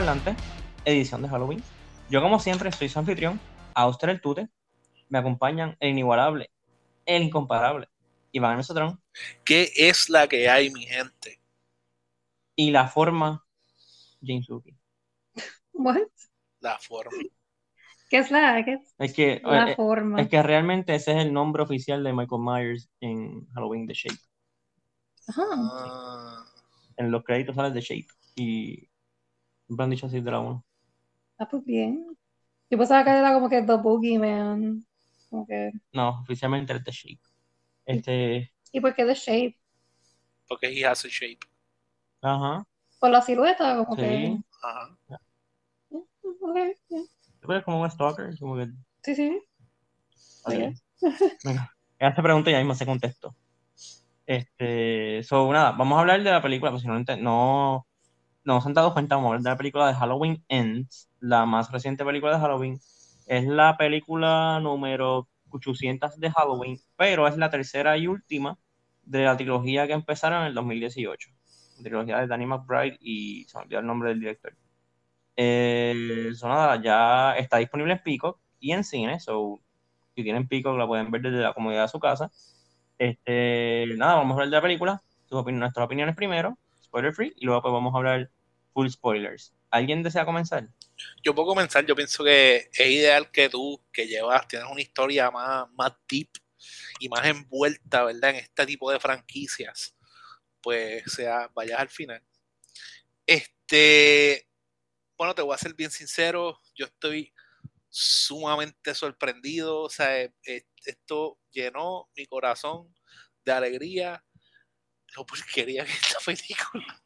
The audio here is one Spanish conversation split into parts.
Parlante, edición de Halloween. Yo, como siempre, soy su anfitrión, Auster el Tute. Me acompañan el inigualable, el incomparable, Iván Mesotrón. ¿Qué es la que hay, mi gente? Y la forma, James Wookie. What? La forma. ¿Qué es la, qué es Es que, la eh, forma? es que realmente ese es el nombre oficial de Michael Myers en Halloween The Shape. Ajá. Ah, En los créditos sale The Shape. Y siempre han dicho así de la 1. Ah, pues bien. Yo pensaba que era como que The Boogeyman. Como que... No, oficialmente es The Shape. Este, ¿Y por qué The Shape? porque he has a shape. ajá, Por la silueta, como sí. que... Ajá. Ok, yeah. Tú eres como un stalker, como que Sí, sí. Así. Venga, esta pregunta ya mismo se contestó. Este, so, nada, vamos a hablar de la película, pues si no, no, no se han dado cuenta, vamos a hablar de la película de Halloween Ends, la más reciente película de Halloween. Es la película número 800 de Halloween, pero es la tercera y última de la trilogía que empezaron en el 2018. La trilogía de Danny McBride y se me olvidó el nombre del director. Eh, nada, ya está disponible en Peacock y en cine, so si tienen Peacock la pueden ver desde la comodidad de su casa. Este, nada, vamos a hablar de la película, opin- nuestras opiniones primero, spoiler free, y luego pues vamos a hablar full spoilers. ¿Alguien desea comenzar? Yo puedo comenzar, yo pienso que es ideal que tú, que llevas, tienes una historia más, más deep y más envuelta, ¿verdad? En este tipo de franquicias, pues sea, vayas al final. Este, bueno, te voy a ser bien sincero, yo estoy sumamente sorprendido, o sea, eh, eh, esto llenó mi corazón de alegría, lo porquería que es esta película.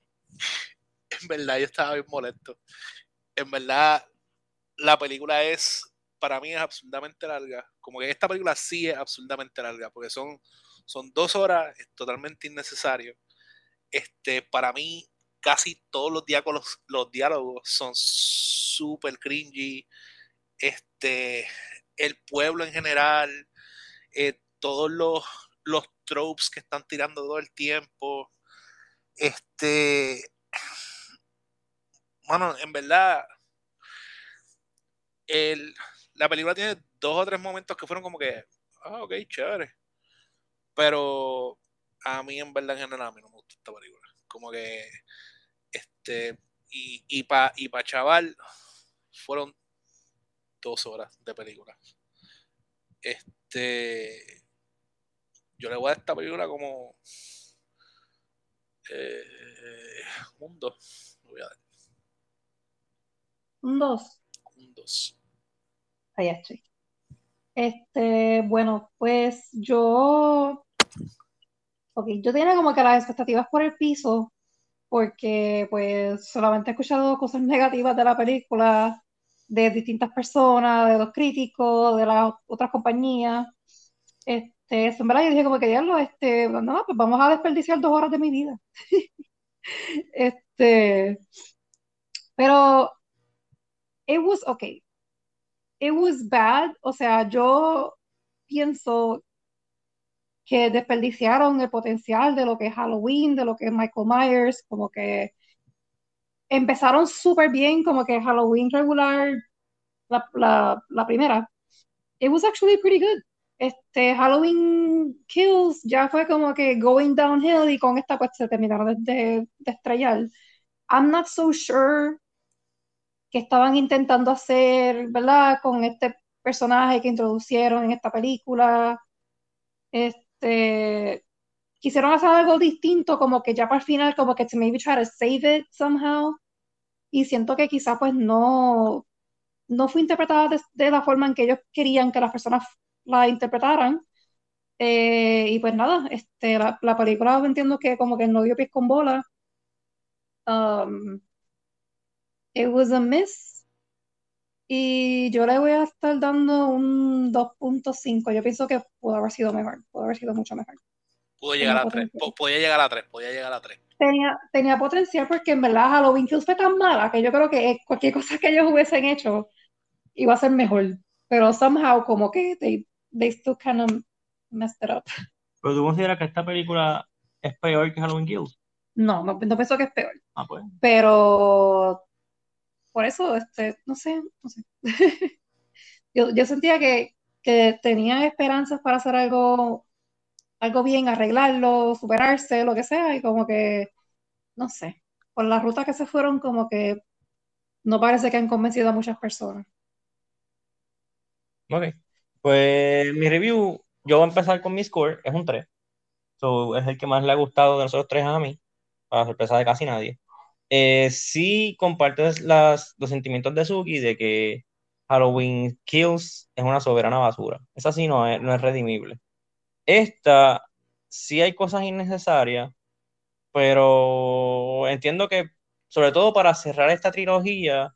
En verdad, yo estaba bien molesto. En verdad, la película es, para mí es absurdamente larga. Como que esta película sí es absurdamente larga, porque son, son dos horas, es totalmente innecesario. Este, para mí, casi todos los diálogos, los diálogos son súper cringy. Este, el pueblo en general, eh, todos los, los tropes que están tirando todo el tiempo. Este, bueno, en verdad, el, la película tiene dos o tres momentos que fueron como que, ah, ok, chévere. Pero a mí, en verdad, en general, a mí no me gusta esta película. Como que, este, y, y para y pa chaval, fueron dos horas de película. Este, yo le voy a esta película como eh, un 2. Le voy a dar Un dos. un 2. Ahí estoy. Este, bueno, pues yo, ok, yo tenía como que las expectativas por el piso, porque pues solamente he escuchado cosas negativas de la película, de distintas personas, de los críticos, de las otras compañías. Este, en verdad yo dije como que diablo, este, no, pues vamos a desperdiciar dos horas de mi vida. Este, pero it was okay. It was bad, o sea, yo pienso que desperdiciaron el potencial de lo que es Halloween, de lo que es Michael Myers, como que empezaron súper bien, como que Halloween regular, la, primera. It was actually pretty good. Este Halloween Kills ya fue como que going downhill y con esta pues terminaron de, de estrellar. I'm not so sure que estaban intentando hacer, ¿verdad? Con este personaje que introducieron en esta película. Este, quisieron hacer algo distinto, como que ya para el final, como que to maybe try to save it somehow. Y siento que quizás pues no, no fue interpretada de, de la forma en que ellos querían que las personas la interpretaran. Eh, y pues nada, este, la, la película entiendo que como que no dio pies con bola. Um, it was a miss. Y yo le voy a estar dando un 2.5. Yo pienso que pudo haber sido mejor, pudo haber sido mucho mejor. Pudo llegar a Tenía 3. potencial. Podía llegar a 3. Podía llegar a 3. Tenía, tenía potencial porque en verdad Halloween Kills fue tan mala que yo creo que cualquier cosa que ellos hubiesen hecho iba a ser mejor. Pero somehow como que they, they still kind of messed it up. ¿Pero tú consideras que esta película es peor que Halloween Kills? No, no, no pienso que es peor. Ah, pues. Pero por eso, este, no sé, no sé. yo, yo sentía que, que tenían esperanzas para hacer algo, algo bien, arreglarlo, superarse, lo que sea, y como que, no sé, por la ruta que se fueron, como que no parece que han convencido a muchas personas. Ok. Pues mi review, yo voy a empezar con mi score, es un 3. So, es el que más le ha gustado de nosotros tres a mí, para sorpresa de casi nadie. Eh, sí compartes las, los sentimientos de Suki de que Halloween Kills es una soberana basura. Esa sí no es, no redimible. Esta sí hay cosas innecesarias, pero entiendo que, sobre todo para cerrar esta trilogía,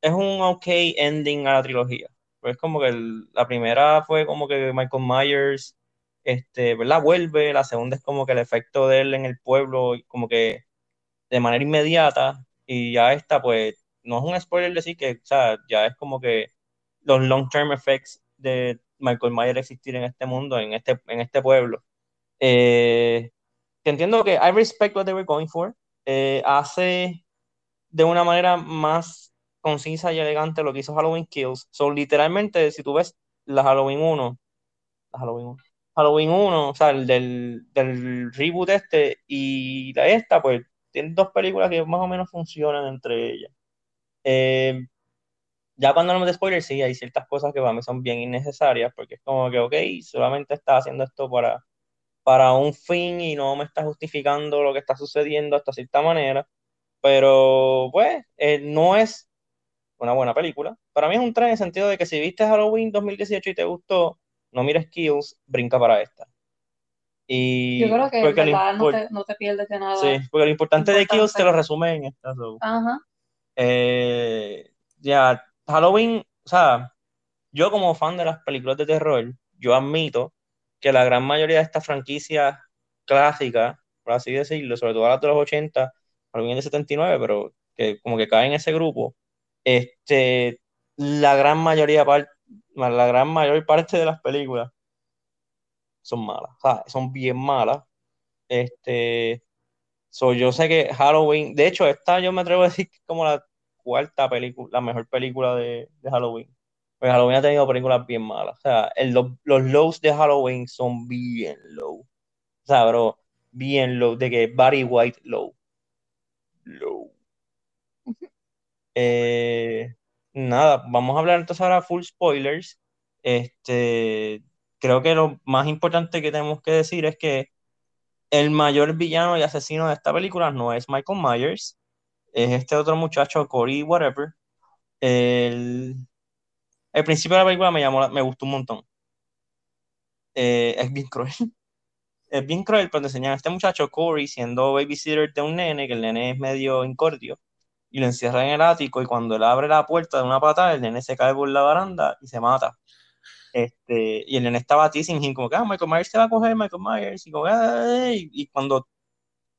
es un ok ending a la trilogía. Pues como que la primera fue como que Michael Myers, este, ¿verdad? Vuelve, la segunda es como que el efecto de él en el pueblo, como que de manera inmediata, y ya esta, pues, no es un spoiler decir que, o sea, ya es como que los long-term effects de Michael Myers existir en este mundo, en este, en este pueblo. Eh, entiendo que I respect what they were going for. Eh, hace de una manera más concisa y elegante lo que hizo Halloween Kills. So, literalmente, si tú ves la Halloween 1, la Halloween 1, Halloween 1, o sea, el del, del reboot este y la esta, pues tienen dos películas que más o menos funcionan entre ellas. Eh, ya cuando me de spoilers, sí, hay ciertas cosas que para mí son bien innecesarias, porque es como que, ok, solamente está haciendo esto para, para un fin y no me está justificando lo que está sucediendo hasta cierta manera, pero pues eh, no es una buena película. Para mí es un tren en el sentido de que si viste Halloween 2018 y te gustó, no mires Kills, brinca para esta. Y Yo creo que verdad, no, te, no, te, pierdes de nada. Sí, porque lo importante, de Kills te lo resume en esta. Ajá. Eh, ya, Halloween, o sea, yo como fan de las películas de terror, yo admito que la gran mayoría de estas franquicias clásicas, por así decirlo, sobre todo las de los 80, Halloween de 79, pero que como que caen en ese grupo, este, la gran mayoría, la gran mayor parte de las películas son malas, o sea, son bien malas. Este, so, yo sé que Halloween, de hecho, esta yo me atrevo a decir que es como la cuarta película, la mejor película de, Halloween. Porque Halloween ha tenido películas bien malas. O sea, los, los lows de Halloween son bien low. O sea, bro, bien low, de que Barry White low. Low. Eh, nada, vamos a hablar entonces ahora full spoilers. Este, creo que lo más importante que tenemos que decir es que el mayor villano y asesino de esta película no es Michael Myers, es este otro muchacho, Corey Whatever. El, principio de la película me llamó, me gustó un montón. Eh, es bien cruel. Es bien cruel, pero te enseñan a este muchacho, Corey, siendo babysitter de un nene, que el nene es medio incordio y lo encierra en el ático y cuando él abre la puerta de una patada, el nene se cae por la baranda y se mata. Este, y el nene estaba teasing como que, ah, Michael Myers se va a coger, Michael Myers, y, como, y, cuando,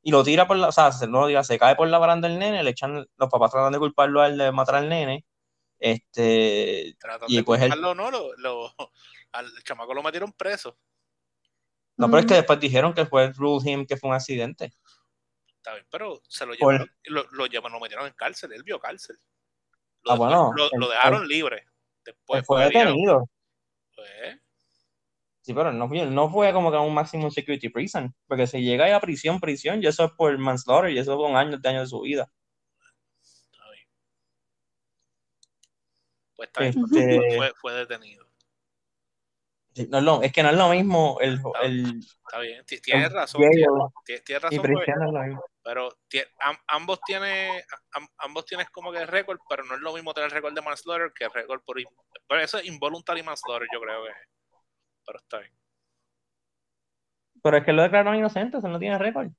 y lo tira por la, o sea, se, no se cae por la baranda el nene, le echan, los papás tratan de culparlo a él de matar al nene, este, y de pues culparlo, no, lo, lo, al chamaco lo metieron preso. No, pero es que después dijeron que fue rule him que fue un accidente. Está bien, pero se lo llevaron, lo, lo, lo, metieron en cárcel, él vio cárcel. Lo, ah, bueno, lo, dejaron libre. Después fue detenido. Pues. Sí, pero no fue, no fue como que a un máximo security prison, porque si llega a prisión, prisión, y eso es por manslaughter, y eso con años de años de su vida. Está bien. Pues está bien, este fue, fue detenido. No, es que no es lo mismo el. Está, el, está bien, tienes razón. Tienes, razón. pero ambos tienen ambos tienes como que récord, pero no es lo mismo tener récord de manslaughter que récord por. Pero eso es involuntary manslaughter, yo creo que. Pero está bien. Pero es que lo declararon inocente, eso no tiene récord.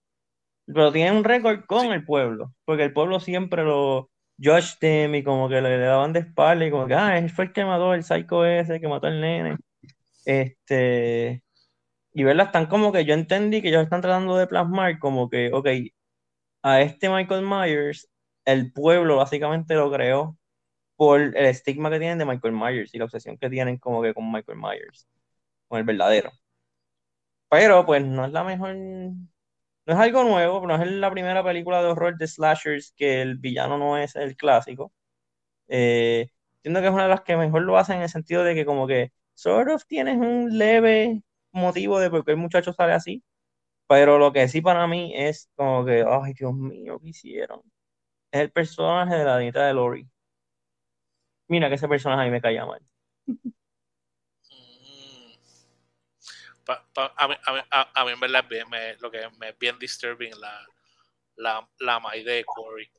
Pero tiene un récord con el pueblo, porque el pueblo siempre lo. Josh them y como que le, daban de espalda y como que, ah, él fue el que mató el psycho ese que mató al nene. Este, y verla, están como que yo entendí que ellos están tratando de plasmar como que, ok, a este Michael Myers, el pueblo básicamente lo creó por el estigma que tienen de Michael Myers y la obsesión que tienen como que con Michael Myers, con el verdadero. Pero pues no es la mejor, no es algo nuevo, no es la primera película de horror de slashers que el villano no es el clásico. Eh, entiendo que es una de las que mejor lo hacen en el sentido de que como que sort of tienes un leve motivo de por qué el muchacho sale así, pero lo que sí para mí es como que, ay, Dios mío, ¿qué hicieron? Es el personaje de la nieta de Lori. Mira que ese personaje a mí me caía mal. Mm. A, mí, en verdad me- lo que me es bien disturbing la, la, la de Corey.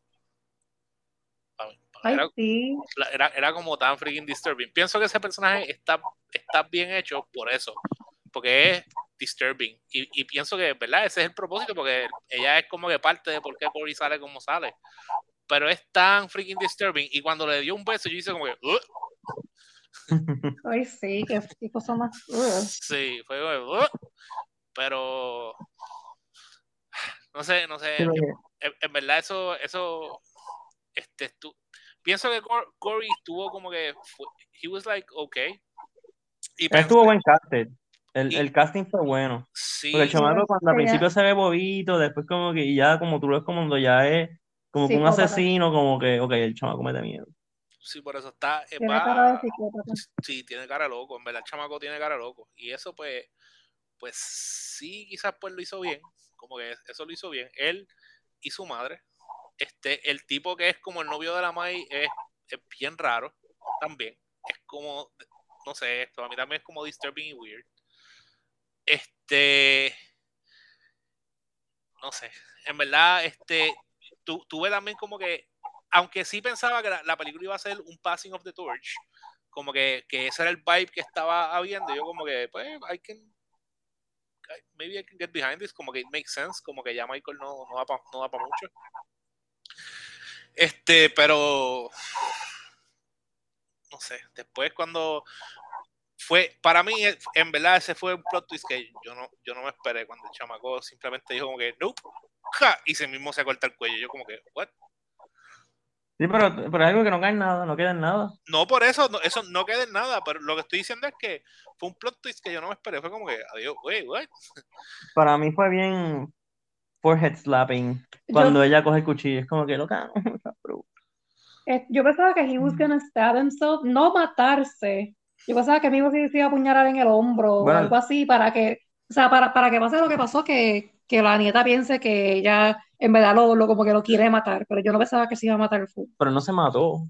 Ay, era, sí. era, era como tan freaking disturbing. Pienso que ese personaje está, está bien hecho por eso, porque es disturbing. Y, y pienso que, ¿verdad? Ese es el propósito, porque ella es como que parte de por qué Corey sale como sale. Pero es tan freaking disturbing. Y cuando le dio un beso, yo hice como que. Ay, sí, qué, cosa más. Sí, fue como, pero no sé, no sé. En verdad eso, eso, este, estu- pienso que Cor- Corey estuvo como que, fue- he was like, okay. Y Él estuvo buen casting. El, Y- el casting fue bueno. sí, Porque el chamaco cuando al principio se ve bobito, después como que ya como tú lo ves como cuando ya es como que un asesino, como que, ok, el chamaco me da miedo. sí, por eso está, eh, Tiene va- cara de sí, tiene cara loco, en verdad el chamaco tiene cara loco. Y eso pues, pues sí, quizás pues lo hizo bien, como que eso lo hizo bien. Él y su madre, este, el tipo que es como el novio de la Mai es, es bien raro también. Es como, no sé, esto a mí también es como disturbing y weird. Este, no sé, en verdad, este, tu, tuve también como que, aunque sí pensaba que la, la película iba a ser un passing of the torch, como que, que ese era el vibe que estaba habiendo, yo como que, pues, I can, maybe I can get behind this, como que it makes sense, como que ya Michael no, no da para no pa mucho. Este, pero, no sé, después cuando fue, para mí, en verdad, ese fue un plot twist que yo no, yo no me esperé cuando el chamaco simplemente dijo como que, nope, ja, y se mismo se corta el cuello. Yo como que, what? Sí, pero, pero es algo que no cae en nada, no queda en nada. No por eso, no, eso no queda en nada, pero lo que estoy diciendo es que fue un plot twist que yo no me esperé. Fue como que, adiós, wey, what? Para mí fue bien forehead slapping Yo, cuando ella coge el cuchillo, es como que loca. eh, yo pensaba que he was gonna stab himself, no matarse. Yo pensaba que se iba a apuñalar en el hombro o Bueno. algo así para que, o sea, para, para que pase lo que pasó, que, que la nieta piense que ella en verdad lo, lo- como que lo quiere matar, pero yo no pensaba que se iba a matar full. Pero no se mató,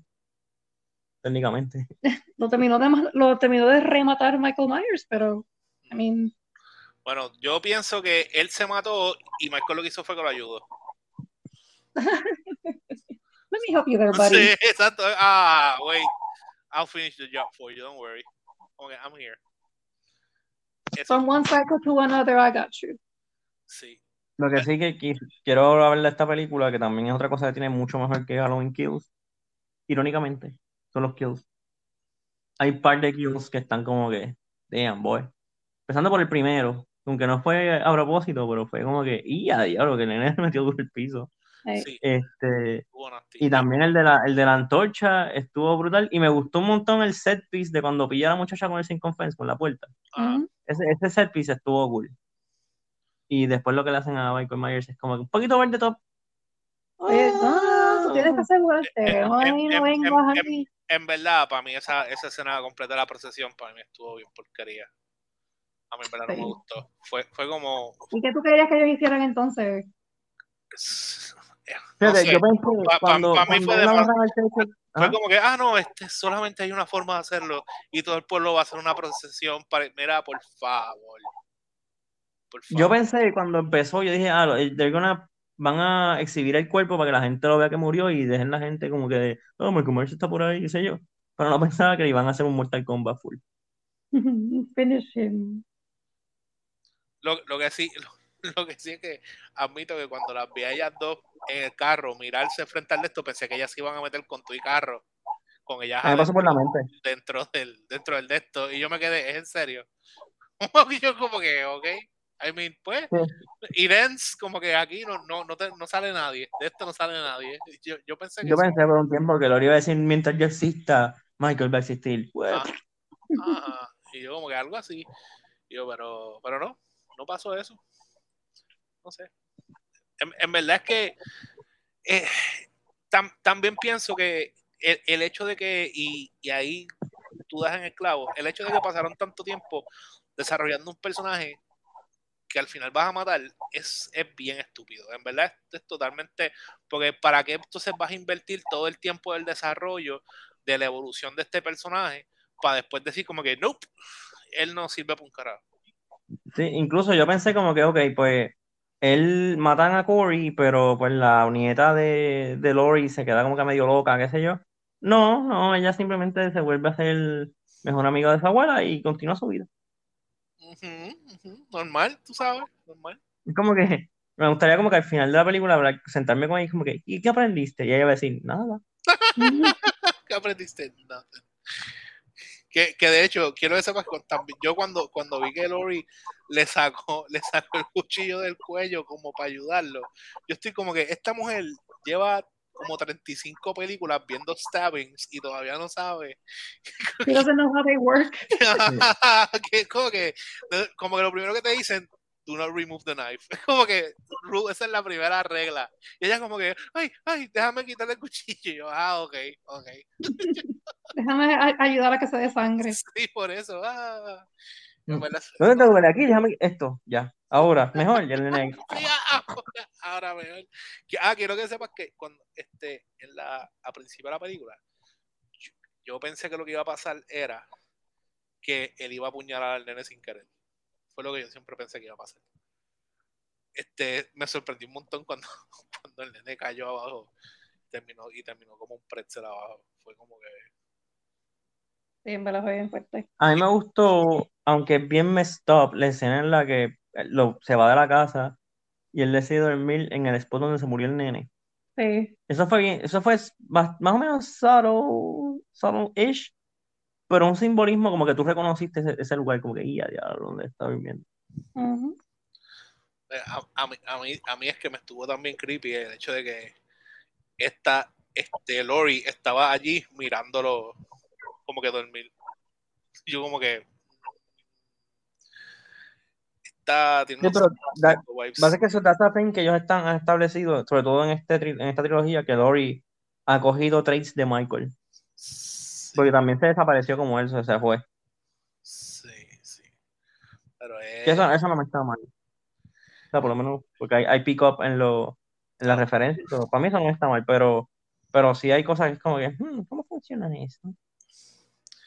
técnicamente. Lo terminó de, lo terminó de rematar Michael Myers, pero, I mean, Bueno, yo pienso que él se mató y Michael lo que hizo fue que lo ayudó. let me help you there, buddy. Sí, exacto. Ah, wait. I'll finish the job for you, don't worry. Okay, I'm here. Eso, From one cycle to another, I got you. sí. Lo que sí que qui- quiero hablar de esta película, que también es otra cosa que tiene mucho mejor que Halloween Kills, irónicamente, son los kills. Hay un par de kills que están como que, damn, boy. Empezando por el primero, aunque no fue a propósito, pero fue como que, y a diablo, que el nene se metió duro el piso. Eh, Sí, Este, y también el de la, el de la antorcha estuvo brutal, y me gustó un montón el set piece de cuando pilla a la muchacha con el sin fence con la puerta. Ah. Ese, ese set piece estuvo cool. Y después lo que le hacen a Michael Myers es como que un poquito verde top. Oye, no, tienes que asegurarte, em, no em, vengas em, aquí. En verdad, para mí esa, esa escena completa de la procesión, para mí estuvo bien porquería. A mí en verdad no me gustó. Fue, fue como... ¿Y qué tú querías que ellos hicieran entonces? No Fíjate, sé, yo pensé pa- cuando, pa mí fue de fue como que, ah, no, este, solamente hay una forma de hacerlo y todo el pueblo va a hacer una procesión para... Mira, por favor. Por yo pensé cuando empezó, yo dije, ah, lo- they're gonna- van a exhibir el cuerpo para que la gente lo vea que murió y dejen la gente como que, oh, Michael Myers está por ahí, qué sé yo. Pero no pensaba que iban a hacer un Mortal Kombat full. Finish him. Lo, lo que sí, lo, lo que sí es que admito que cuando las vi a ellas dos en el carro, mirarse frente al de esto, pensé que ellas se iban a meter con tu y carro, con ellas A mí me pasó por la adentro, mente. dentro del, dentro del de esto, y yo me quedé, ¿es en serio? Yo como que, ok, I mean, pues, Sí. y Dance, como que aquí no, no, no, te- no sale nadie, de esto no sale nadie. Yo, yo pensé que Yo pensé por un tiempo que lo iba a decir mientras yo exista, Michael va a existir. Ah. Y yo como que algo así. Y yo, pero, pero no, no pasó eso. no sé. En, verdad es que eh, también pienso que el, hecho de que, y, y, ahí tú das en el clavo, el hecho de que pasaron tanto tiempo desarrollando un personaje que al final vas a matar es, es bien estúpido. En verdad es, totalmente, porque para qué entonces vas a invertir todo el tiempo del desarrollo de la evolución de este personaje para después decir como que, nope, él no sirve para un carajo. Sí, incluso yo pensé como que, ok, pues él matan a Corey, pero pues la nieta de, de Lori se queda como que medio loca, qué sé yo. No, no, ella simplemente se vuelve a ser mejor amiga de su abuela y continúa su vida. Normal, tú sabes, normal. Es como que me gustaría como que al final de la película sentarme con ella y como que, ¿y qué aprendiste? Y ella va a decir, nada. ¿Qué aprendiste? Nada. Que, que, de hecho, quiero que sepas, yo cuando, cuando vi que Lori le sacó, le sacó el cuchillo del cuello como para ayudarlo, yo estoy como que esta mujer lleva como 35 películas viendo stabbings y todavía no sabe. He doesn't know how they work. como, que, como que lo primero que te dicen, do not remove the knife. Como que esa es la primera regla. Y ella como que, ay, ay, déjame quitarle el cuchillo. Y yo, ah, ok, ok. déjame ayudar a que se dé sangre. Sí, por eso. Ah. ¿Dónde te duele? Aquí, déjame esto, ya. Ahora, mejor, ya el ahora, mejor. Ah, quiero que sepas que cuando este, en la, a principio de la película, yo, pensé que lo que iba a pasar era que él iba a apuñalar al nene sin querer. Fue lo que yo siempre pensé que iba a pasar. Este, me sorprendió un montón cuando, cuando el nene cayó abajo terminó, y terminó como un pretzel abajo. Fue como que a mí me gustó, aunque es bien messed up, la escena en la que lo, se va de la casa y él decide dormir en el spot donde se murió el nene. Sí. Eso fue bien, eso fue más, o menos subtle, subtle-ish, pero un simbolismo como que tú reconociste ese, lugar, como que ya, ya, donde está viviendo. Eh, a, mí, a, mí, es que me estuvo también creepy el hecho de que esta, este Lori estaba allí mirándolo como que dormir. Yo como que está tiene sí, pero que eso data que ellos están establecido, sobre todo en este en esta trilogía, que Lori ha cogido traits de Michael. Porque también se desapareció como él, se fue. Sí, sí. Pero eso, eso, no me está mal. O sea, por lo menos, porque hay, hay pick-up en, lo, en la referencia. Para mí eso no está mal, pero, pero sí hay cosas que es como que, hmm, ¿cómo funciona eso?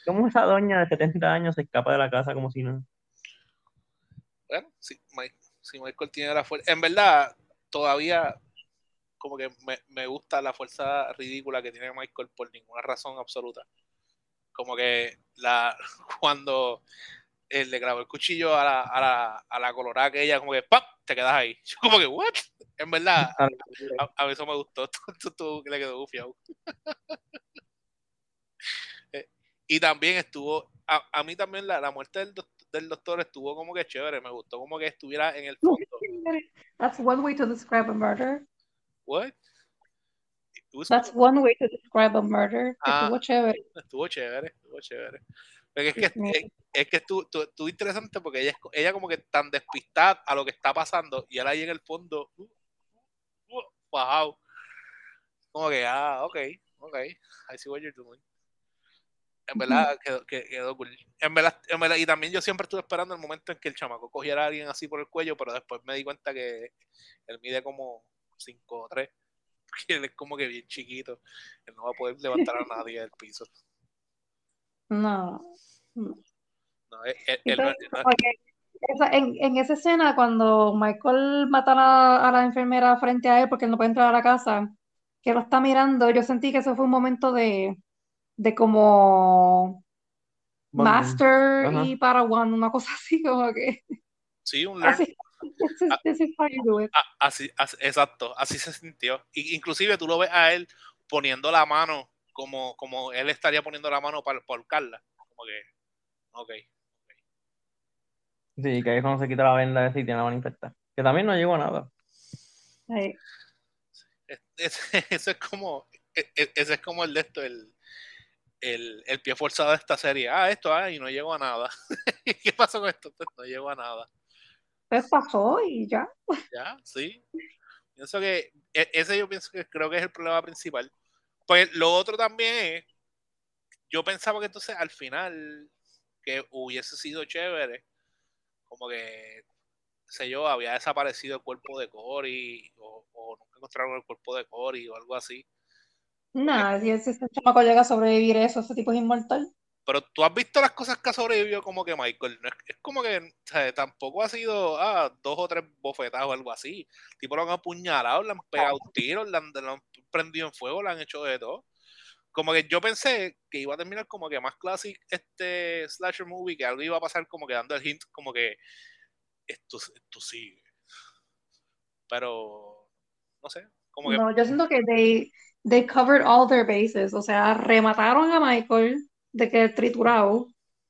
¿Cómo esa doña de 70 años se escapa de la casa como si no? Bueno, sí, si Michael tiene la fuerza. En verdad, todavía como que me, gusta la fuerza ridícula que tiene Michael por ninguna razón absoluta. Como que la cuando él le grabó el cuchillo a la, a la, a la colorada que ella como que ¡pap! te quedas ahí. Yo como que ¿what? En verdad, a, mí eso me gustó. Tú, le quedó gufiado. Y también estuvo, a, mí también la, la muerte del, del, doctor estuvo como que chévere, me gustó como que estuviera en el fondo. That's one way to describe a murder. What? That's one way to describe a murder. Ah, estuvo chévere. Estuvo chévere, estuvo chévere. Pero es que, es, es, que estuvo, estuvo, interesante porque ella, ella como que tan despistada a lo que está pasando y él ahí en el fondo, uh, uh, wow. Como que, ah, ok, ok, I see what you're doing. En verdad quedó, quedó cool. En verdad, en verdad, y también yo siempre estuve esperando el momento en que el chamaco cogiera a alguien así por el cuello, pero después me di cuenta que él mide como 5 o 3. Él es como que bien chiquito. Él no va a poder levantar a nadie del piso. No. no. en, en, esa escena, cuando Michael mata a, a, la enfermera frente a él porque él no puede entrar a la casa, que lo está mirando, yo sentí que eso fue un momento de, de como Master y para One, una cosa así como que. Sí, un así, this is, how you do it. Así, exacto, así se sintió. Y, inclusive tú lo ves a él poniendo la mano como, como él estaría poniendo la mano para, para Carla. Como que, ok. Sí, que ahí es cuando se quita la venda de y tiene la mano infectada. Que también no llegó a nada. eso es como, e, e, ese es como el de esto, el, el, el, pie forzado de esta serie. Ah, esto, ah, y no llegó a nada. ¿Qué pasó con esto? Pues no llegó a nada. Pues pasó y ya. Ya, sí. Pienso que e- ese yo pienso que creo que es el problema principal. Pues lo otro también es, yo pensaba que entonces al final que hubiese sido chévere, como que, sé yo, había desaparecido el cuerpo de Cory o, o nunca encontraron el cuerpo de Cory o algo así. Nada, si ese, ese chamaco llega a sobrevivir eso, ese tipo es inmortal. Pero tú has visto las cosas que ha sobrevivido como que Michael. No es, es como que o sea, tampoco ha sido ah, dos o tres bofetadas o algo así. Tipo lo han apuñalado, le han pegado tiros, le han, le han prendido en fuego, le han hecho de todo. Como que yo pensé que iba a terminar como que más classic este slasher movie, que algo iba a pasar como que dando el hint, como que esto, esto sigue. Pero no sé, como que No, yo siento que they, they covered all their bases, o sea, remataron a Michael de que triturado,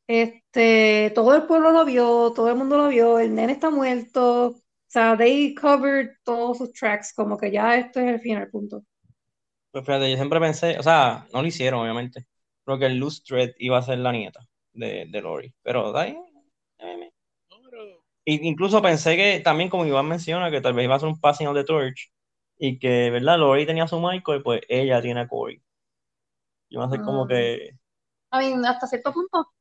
este, todo el pueblo lo vio, todo el mundo lo vio, el nene está muerto, o sea, they covered todos sus tracks, como que ya esto es el final, punto. Pues fíjate, yo siempre pensé, o sea, no lo hicieron, obviamente, pero que el Loose Thread iba a ser la nieta de, de Lori. Pero de ahí, incluso pensé que también, como Iván menciona, que tal vez iba a ser un passing of the torch y que, ¿verdad? Lori tenía a su Michael, pues ella tiene a Corey. Iba a ser como Mm. que. I mean, hasta cierto punto,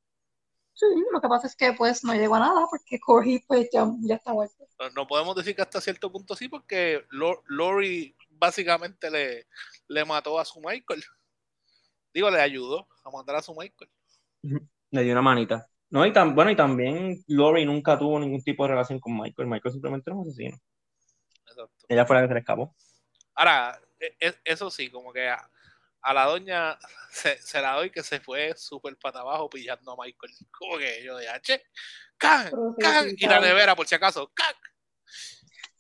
sí, lo que pasa es que pues no llegó a nada porque Corey pues ya, ya está muerto. no- no podemos decir que hasta cierto punto sí, porque Lo- Lori básicamente le, le mató a su Michael. Digo, le ayudó a matar a su Michael. Le dio una manita. No, y tan, bueno, y también Lori nunca tuvo ningún tipo de relación con Michael. Michael simplemente era un asesino. Exacto. Ella fue la que se le escapó. Ahora, e- e- eso sí, como que a, la doña se, se la doy que se fue súper para abajo pillando a Michael. Como que yo de H, ¡can! ¡can! Y la nevera, por si acaso, ¡can!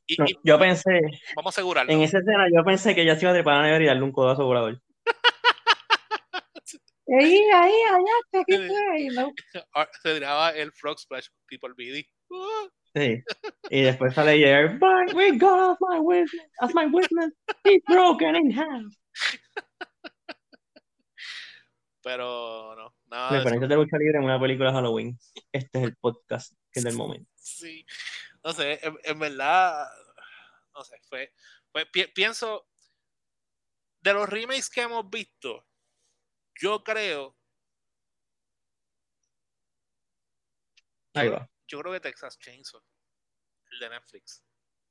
Y, No, y yo pensé, vamos a asegurarlo. en esa escena, yo pensé que ella se iba a trepar a la nevera y darle un codazo volador. Ahí, ahí, allá, aquí no. Ah, Se tiraba el Frog Splash People BD. Uh, Sí. Y después sale ella, but we got as my witness, as my witness, he's broken in half. Pero no, nada de. Referencias de lucha libre en una película de Halloween. Este es el podcast que es del momento. Sí, no sé, en, en verdad, no sé, fue, fue- pi- pienso, de los remakes que hemos visto, yo creo, Ahí va. yo creo que Texas Chainsaw, el de Netflix,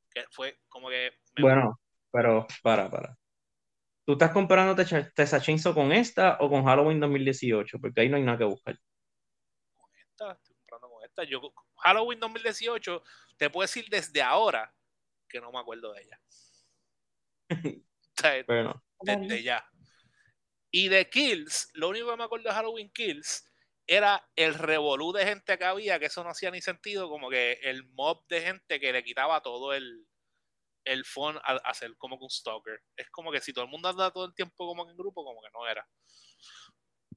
que fue como que me Bueno, pero para, para. ¿Tú estás comparando Texas Chainsaw con esta o con Halloween 2018? Porque ahí no hay nada que buscar. con esta, estoy comprando con esta, yo Halloween 2018, te puedo decir desde ahora que no me acuerdo de ella. O sea, Pero no. desde ya. Y de Kills, lo único que me acuerdo de Halloween Kills era el revolú de gente que había, que eso no hacía ni sentido, como que el mob de gente que le quitaba todo el, el fun a, a hacer como que un stalker. Es como que si todo el mundo anda todo el tiempo como que en grupo, como que no era.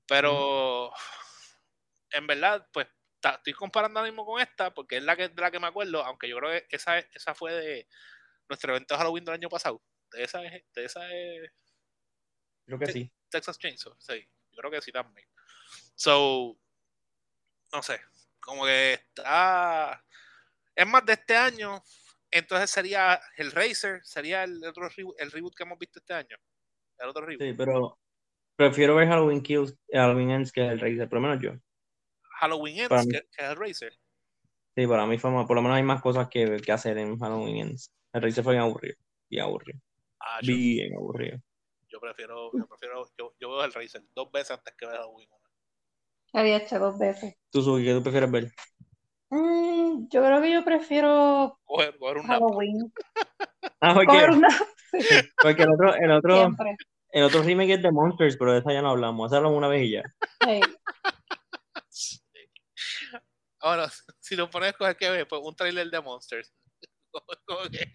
Pero en verdad, pues ta- estoy comparando ahora mismo con esta, porque es la que, de la que me acuerdo, aunque yo creo que esa, esa fue de nuestro evento de Halloween del año pasado. De esa es, de esa es Creo que sí. Texas Chainsaw, sí, yo creo que sí también. So, no sé, como que está. Es más de este año, entonces sería el Racer, sería el otro reboot, el reboot que hemos visto este año. El otro reboot. Sí, pero prefiero ver Halloween Kills, Halloween Ends que el Racer, por lo menos yo. Halloween Para Ends, mí. que, que es el Racer. Sí, para mí fue más- por lo menos hay más cosas que, que hacer en Halloween Ends. El Racer fue bien aburrido. Bien aburrido. Ah, yo, Bien aburrido. yo prefiero, yo prefiero, yo, yo veo el Racer dos veces antes que ver Halloween. Había hecho dos veces. ¿Tú, Suki, qué tú prefieres ver? Mm, yo creo que yo prefiero Coger, coger un. Halloween. Ah, porque, Coger una porque el otro, el otro, siempre. el otro remake es de Monsters, pero de esa ya no hablamos. Hacerlo una vez y ya. Sí. Ahora, si lo pones a escoger que ver, pues un trailer de Monsters. Que-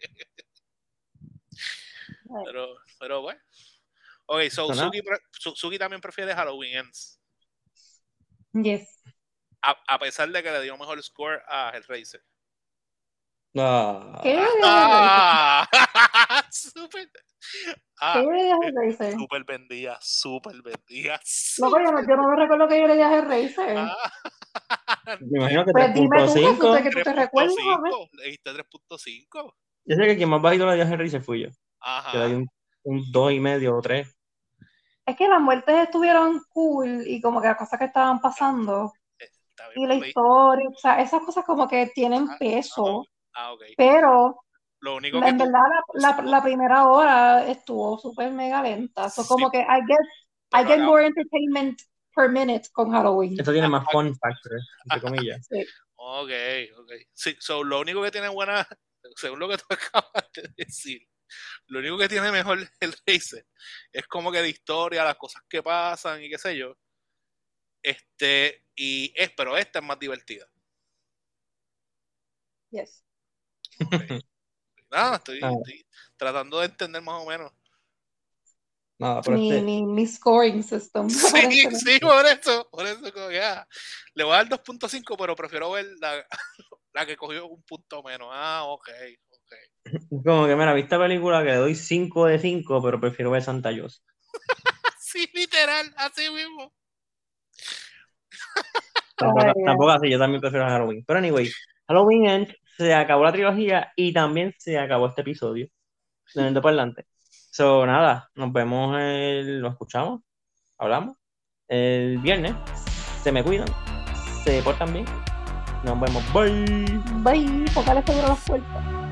pero, pero bueno. Ok, so. Suki, Suki también prefiere Halloween Ends. Yes. A, a pesar de que le dio mejor score a Hellraiser. Ah, ¿Qué le ¡Ah! Súper. Ah, ¿Qué le dije a Racer? súper vendida, súper vendida. No, pero yo no, yo no me recuerdo que yo le dije a Racer. Ah, Me imagino que Pues dime tú, Jesús, 3.5. de que tú te recuerdas, a ver. 3.5. Le diste 3.5. Yo sé que quien más bajito le dio a Henry se fui yo. Ajá. Que le di un, un 2 y medio o 3. Es que las muertes estuvieron cool y como que las cosas que estaban pasando Está y la historia, o sea, esas cosas como que tienen Ah, peso, Ah, ok. pero Lo único en que tú- verdad la, la, la primera hora estuvo súper mega lenta. So, como Sí, que I get, I get more entertainment per minute con Halloween. Esto tiene más fun factor, entre comillas. Sí. Ok, ok. Sí, so, lo único que tiene buena, según lo que tú acabas de decir, lo único que tiene mejor el Racer es como que de historia, las cosas que pasan y qué sé yo. Este, y es, pero esta es más divertida. Yes. Nada, estoy, estoy tratando de entender más o menos. Nada, pero Mi, este, mi, mi scoring system. Sí, aparentemente. sí, por eso, por eso como que, ah, le voy a dar 2.5, pero prefiero ver la, la que cogió un punto menos. Ah, ok, ok. como que, mira, vi esta película que le doy 5 de 5, pero prefiero ver Santa Claus. Sí, literal, así mismo. Tampoco, tampoco así, yo también prefiero Halloween. Pero anyway, Halloween Ends, se acabó la trilogía y también se acabó este episodio. De Nendo Parlante. So, nada, nos vemos, el, lo escuchamos, hablamos el viernes. Se me cuidan, se portan bien. Nos vemos. Bye. Bye, seguro a las puertas.